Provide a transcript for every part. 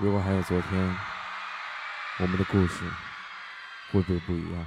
如果还有昨天，我们的故事会不会不一样？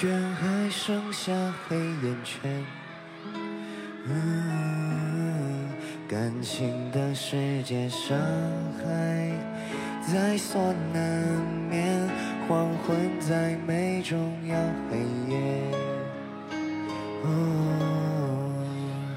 疲倦还剩下黑眼圈。嗯，感情的世界伤害在所难免，黄昏再美终要黑夜。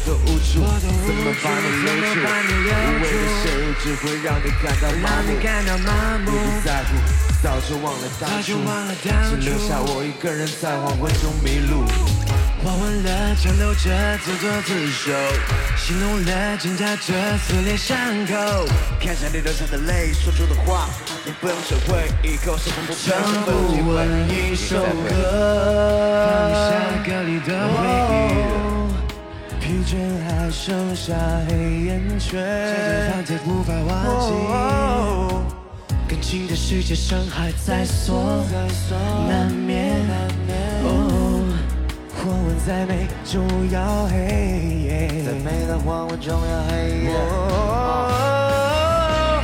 我的无助，怎么把你留住？无谓的陷入只会让你感到麻木。感到麻木你不在乎，早就忘了当初，只留下我一个人在黄昏中迷路。画完了，强留着自作自受，心痛了，挣扎着撕裂伤口。看着你流下的泪，说出的话，你不用学会，以后是从不唱不完一首歌，放下歌里的回忆。疲倦还剩下黑眼圈，这段放无法忘记。感情的世界，伤害在所难免。哦，黄昏再美，终要黑夜。再美的黄昏终要黑夜。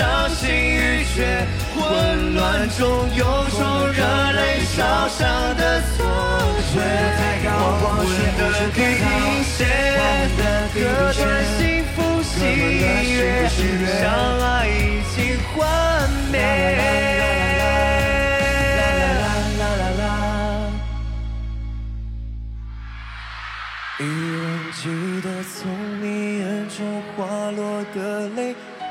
伤心欲绝，混乱中有种热泪烧伤的错觉。黄昏的地平线，割断幸福喜悦，相爱已经幻灭。依然记得从你眼中滑落的泪，